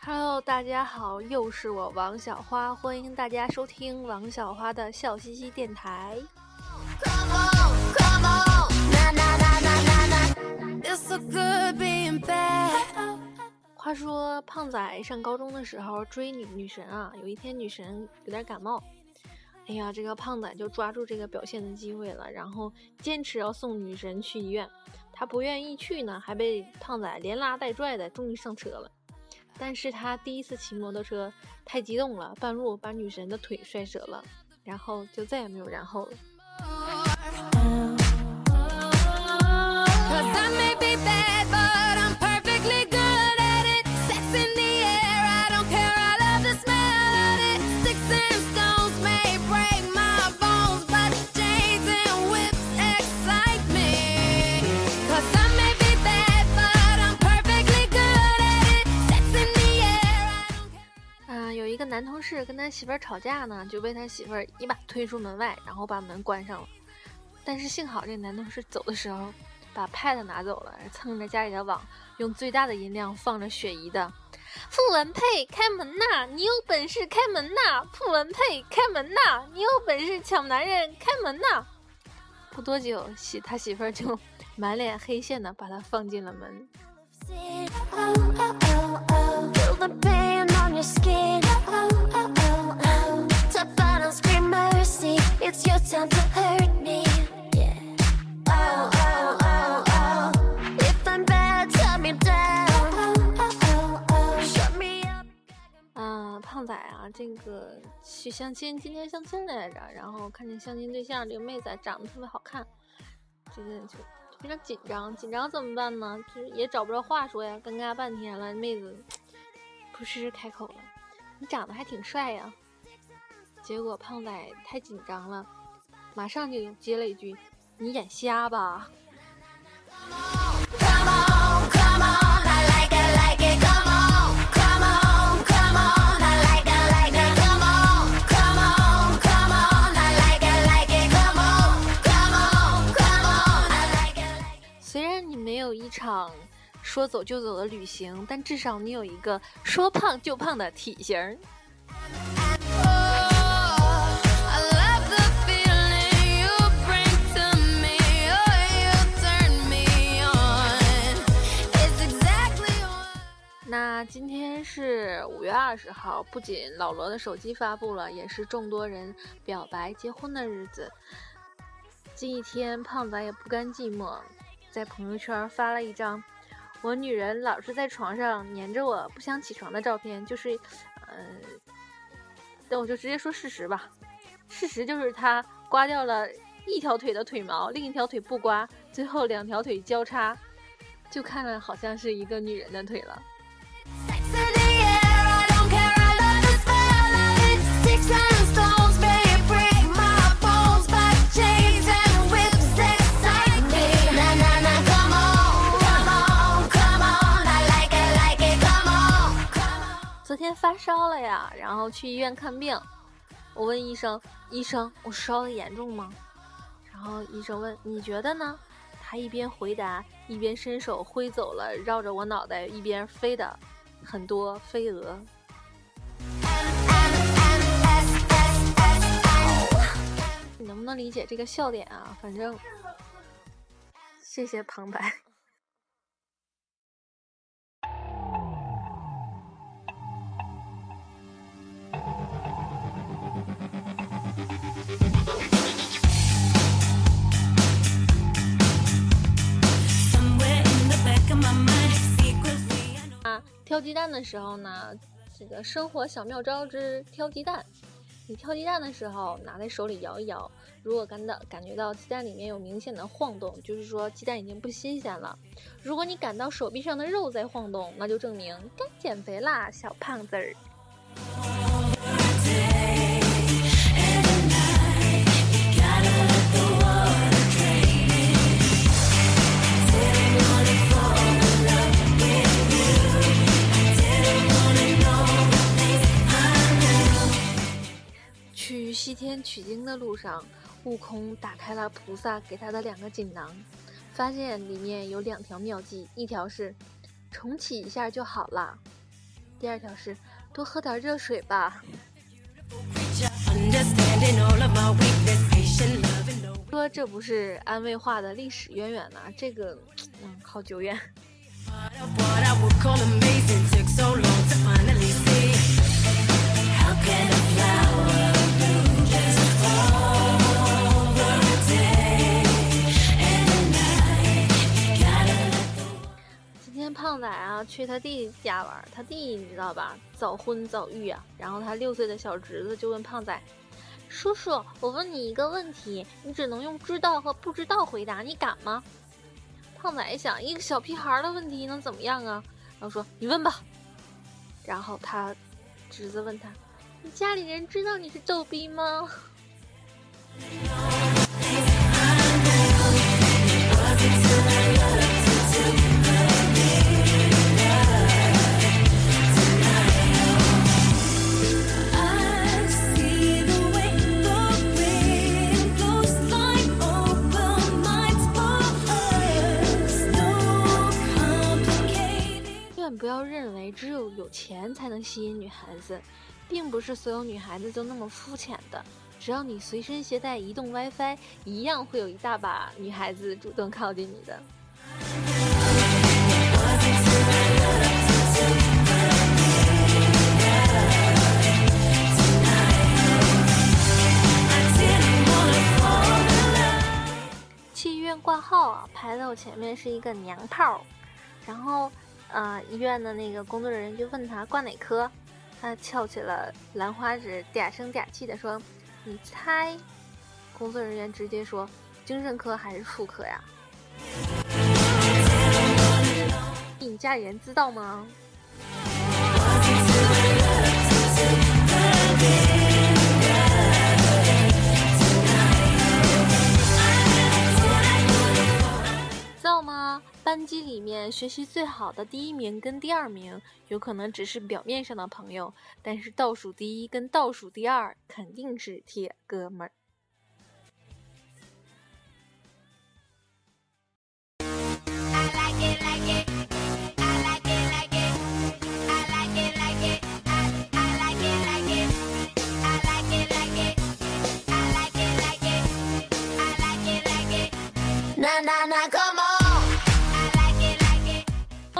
Hello，大家好，又是我王小花，欢迎大家收听王小花的笑嘻嘻电台。Come on, come on. Na na na na na na. It's so good being bad. 话说胖仔上高中的时候追女女神啊，有一天女神有点感冒，哎呀，这个胖仔就抓住这个表现的机会了，然后坚持要送女神去医院。他不愿意去呢，还被胖仔连拉带拽的，终于上车了。但是他第一次骑摩托车太激动了，半路把女神的腿摔折了，然后就再也没有然后了。有一个男同事跟他媳妇儿吵架呢，就被他媳妇儿一把推出门外，然后把门关上了。但是幸好这男同事走的时候把 pad 拿走了，蹭着家里的网，用最大的音量放着雪姨的《傅文佩开门呐，你有本事开门呐！傅文佩开门呐，你有本事抢男人开门呐！不多久，媳他媳妇儿就满脸黑线的把他放进了门。It's your time to hurt me. Yeah. Oh, oh, oh, Shut me up. 嗯，胖仔啊，这个去相亲，今天相亲来着，然后看见相亲对象这个妹子长得特别好看，这个就就非常紧张，紧张怎么办呢？就是也找不着话说呀，尴尬半天了，妹子扑哧开口了：“你长得还挺帅呀。”结果胖仔太紧张了，马上就接了一句：“你眼瞎吧？”虽然你没有一场说走就走的旅行，但至少你有一个说胖就胖的体型那今天是五月二十号，不仅老罗的手机发布了，也是众多人表白结婚的日子。近一天，胖仔也不甘寂寞，在朋友圈发了一张我女人老是在床上粘着我不想起床的照片，就是，呃，那我就直接说事实吧，事实就是他刮掉了一条腿的腿毛，另一条腿不刮，最后两条腿交叉，就看了好像是一个女人的腿了。昨天发烧了呀，然后去医院看病。我问医生：“医生，我烧的严重吗？”然后医生问：“你觉得呢？”他一边回答，一边伸手挥走了绕着我脑袋一边飞的很多飞蛾。能不能理解这个笑点啊？反正，谢谢旁白。啊，挑鸡蛋的时候呢，这个生活小妙招之挑鸡蛋。你挑鸡蛋的时候，拿在手里摇一摇，如果感到感觉到鸡蛋里面有明显的晃动，就是说鸡蛋已经不新鲜了。如果你感到手臂上的肉在晃动，那就证明该减肥啦，小胖子儿。取经的路上，悟空打开了菩萨给他的两个锦囊，发现里面有两条妙计，一条是重启一下就好了，第二条是多喝点热水吧。说这不是安慰话的历史渊源呐、这个嗯好久远。胖仔啊去他弟弟家玩，他弟你知道吧，早婚早育啊。然后他六岁的小侄子就问胖仔：“叔叔，我问你一个问题，你只能用知道和不知道回答，你敢吗？”胖仔想，一个小屁孩的问题能怎么样啊？然后说：“你问吧。”然后他侄子问他：“你家里人知道你是逗逼吗？”不要认为只有有钱才能吸引女孩子，并不是所有女孩子都那么肤浅的。只要你随身携带移动 WiFi，一样会有一大把女孩子主动靠近你的。去医院挂号啊，排在我前面是一个娘炮，然后，呃，医院的那个工作人员就问他挂哪科，他翘起了兰花指，嗲声嗲气的说：“你猜？”工作人员直接说：“精神科还是妇科呀？”你家人知道吗？班级里面学习最好的第一名跟第二名，有可能只是表面上的朋友，但是倒数第一跟倒数第二肯定是铁哥们儿。I like it, like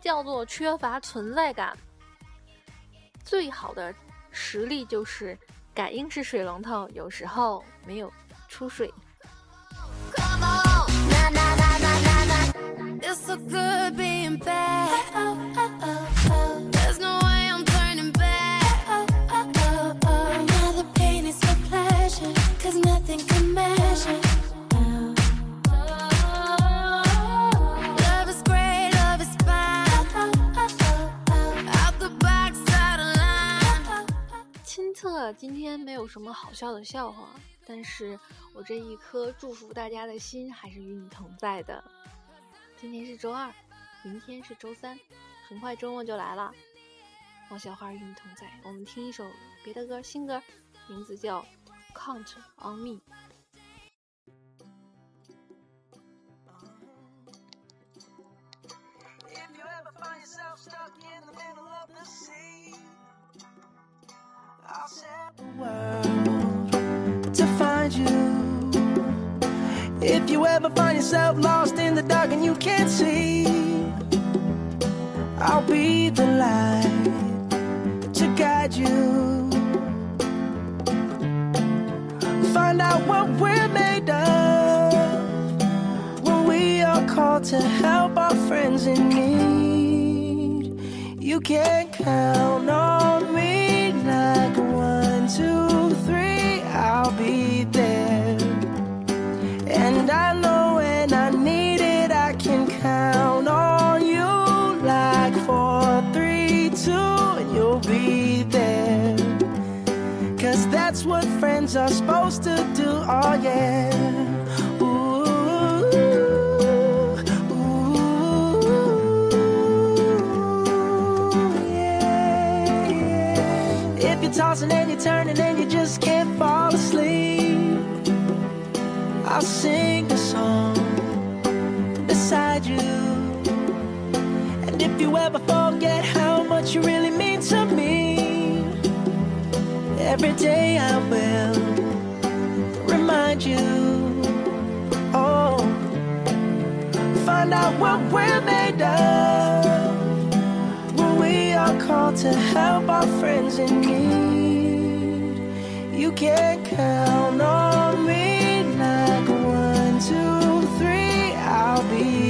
叫做缺乏存在感。最好的实力就是感应式水龙头，有时候没有出水。什么好笑的笑话，但是我这一颗祝福大家的心还是与你同在的。今天是周二，明天是周三，很快周末就来了。王小花与你同在，我们听一首别的歌，新歌，名字叫《Count on Me》。Stuck in the middle of the sea, to find you. If you ever find yourself lost in the dark and you can't see, I'll be the light to guide you. Find out what we're made of when we are called to help our friends in need. You can count on turning and you just can't fall asleep, I'll sing a song. Beside you. And if you ever forget how much you really mean to me, every day I will remind you. Oh, find out what we're made of when we are called to help our friends in need. You can count on me. Like one, two, three, I'll be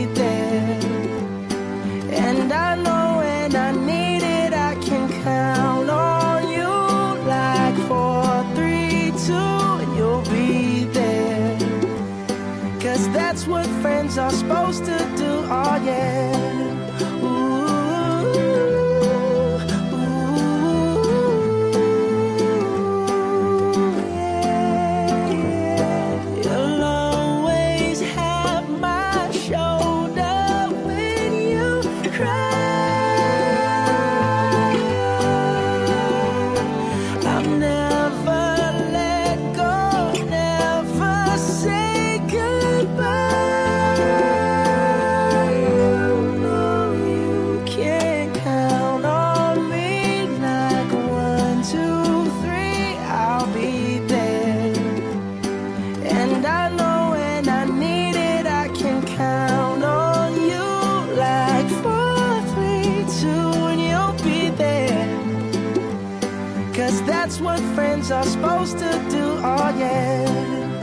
do, oh yeah.